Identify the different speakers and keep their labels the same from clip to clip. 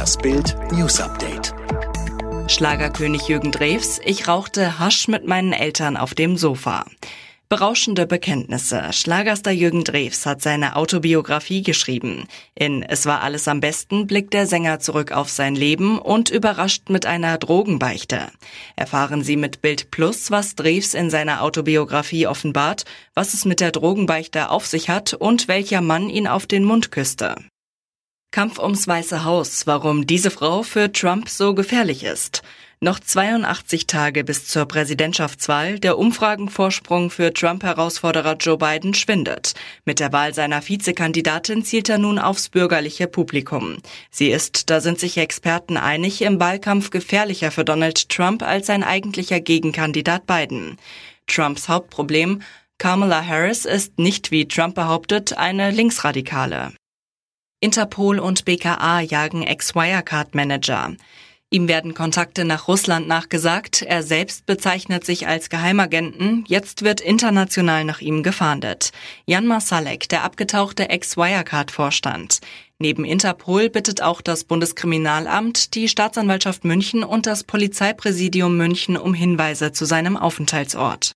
Speaker 1: Das Bild News Update.
Speaker 2: Schlagerkönig Jürgen Drews, ich rauchte Hasch mit meinen Eltern auf dem Sofa. Berauschende Bekenntnisse. Schlagerstar Jürgen Drews hat seine Autobiografie geschrieben. In Es war alles am besten blickt der Sänger zurück auf sein Leben und überrascht mit einer Drogenbeichte. Erfahren Sie mit Bild Plus, was Drews in seiner Autobiografie offenbart, was es mit der Drogenbeichte auf sich hat und welcher Mann ihn auf den Mund küsste. Kampf ums Weiße Haus, warum diese Frau für Trump so gefährlich ist. Noch 82 Tage bis zur Präsidentschaftswahl. Der Umfragenvorsprung für Trump-Herausforderer Joe Biden schwindet. Mit der Wahl seiner Vizekandidatin zielt er nun aufs bürgerliche Publikum. Sie ist, da sind sich Experten einig, im Wahlkampf gefährlicher für Donald Trump als sein eigentlicher Gegenkandidat Biden. Trumps Hauptproblem Kamala Harris ist nicht, wie Trump behauptet, eine Linksradikale. Interpol und BKA jagen Ex-Wirecard-Manager. Ihm werden Kontakte nach Russland nachgesagt. Er selbst bezeichnet sich als Geheimagenten. Jetzt wird international nach ihm gefahndet. Jan Masalek, der abgetauchte Ex-Wirecard-Vorstand. Neben Interpol bittet auch das Bundeskriminalamt, die Staatsanwaltschaft München und das Polizeipräsidium München um Hinweise zu seinem Aufenthaltsort.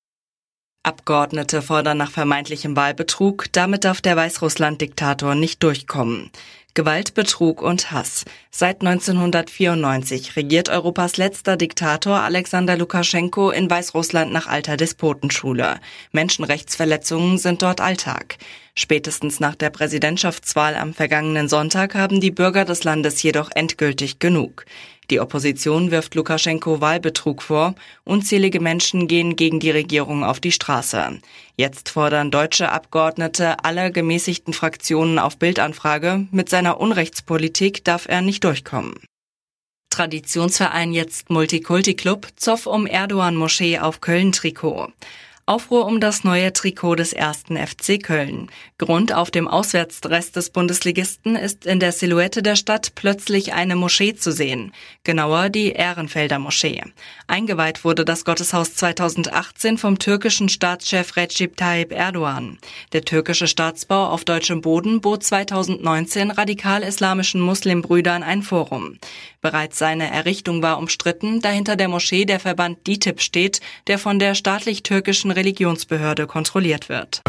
Speaker 2: Abgeordnete fordern nach vermeintlichem Wahlbetrug, damit darf der Weißrussland-Diktator nicht durchkommen. Gewalt, Betrug und Hass. Seit 1994 regiert Europas letzter Diktator Alexander Lukaschenko in Weißrussland nach alter Despotenschule. Menschenrechtsverletzungen sind dort Alltag. Spätestens nach der Präsidentschaftswahl am vergangenen Sonntag haben die Bürger des Landes jedoch endgültig genug. Die Opposition wirft Lukaschenko Wahlbetrug vor. Unzählige Menschen gehen gegen die Regierung auf die Straße. Jetzt fordern deutsche Abgeordnete aller gemäßigten Fraktionen auf Bildanfrage, mit seiner Unrechtspolitik darf er nicht durchkommen. Traditionsverein jetzt Multikulti-Club, Zoff um Erdogan-Moschee auf Köln-Trikot. Aufruhr um das neue Trikot des ersten FC Köln. Grund auf dem Auswärtsdress des Bundesligisten ist in der Silhouette der Stadt plötzlich eine Moschee zu sehen. Genauer die Ehrenfelder Moschee. Eingeweiht wurde das Gotteshaus 2018 vom türkischen Staatschef Recep Tayyip Erdogan. Der türkische Staatsbau auf deutschem Boden bot 2019 radikal-islamischen Muslimbrüdern ein Forum. Bereits seine Errichtung war umstritten, da hinter der Moschee der Verband DITIB steht, der von der staatlich-türkischen Religionsbehörde kontrolliert wird.